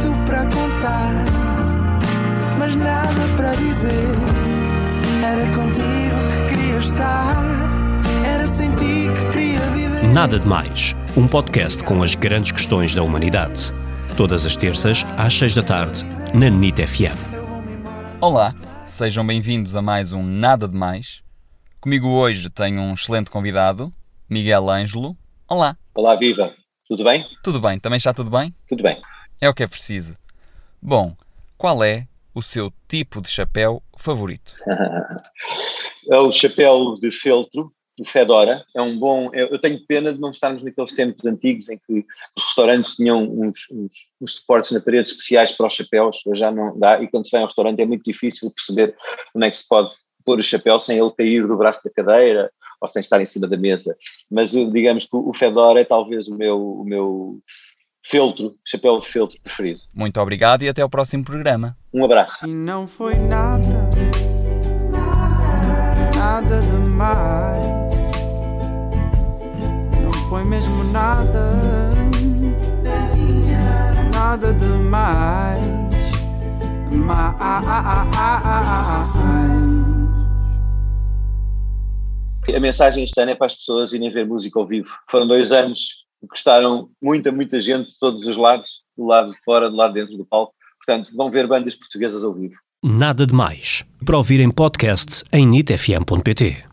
tanto para contar, mas nada para dizer. Era contigo que queria estar, era sem ti que queria viver. Nada de Mais, um podcast com as grandes questões da humanidade. Todas as terças, às seis da tarde, na NIT FM. Olá, sejam bem-vindos a mais um Nada de Mais. Comigo hoje tenho um excelente convidado, Miguel Ângelo. Olá, Olá, viva. Tudo bem? tudo bem? Também está tudo bem? Tudo bem. É o que é preciso. Bom, qual é o seu tipo de chapéu favorito? É o chapéu de feltro, o Fedora. É um bom. Eu eu tenho pena de não estarmos naqueles tempos antigos em que os restaurantes tinham uns, uns, uns suportes na parede especiais para os chapéus. Hoje já não dá. E quando se vai a um restaurante é muito difícil perceber onde é que se pode pôr o chapéu sem ele cair do braço da cadeira ou sem estar em cima da mesa. Mas eh, digamos que o Fedora é talvez o meu, o meu feltro, chapéu de feltro preferido. Muito obrigado e até ao próximo programa. Um abraço. E não foi nada, nada demais. Não foi mesmo nada, nada demais. Mais. A mensagem este ano é para as pessoas irem ver música ao vivo. Foram dois anos gostaram muita, muita gente de todos os lados, do lado de fora, do lado de dentro do palco. Portanto, vão ver bandas portuguesas ao vivo. Nada de Mais. Para ouvir em em nitfm.pt.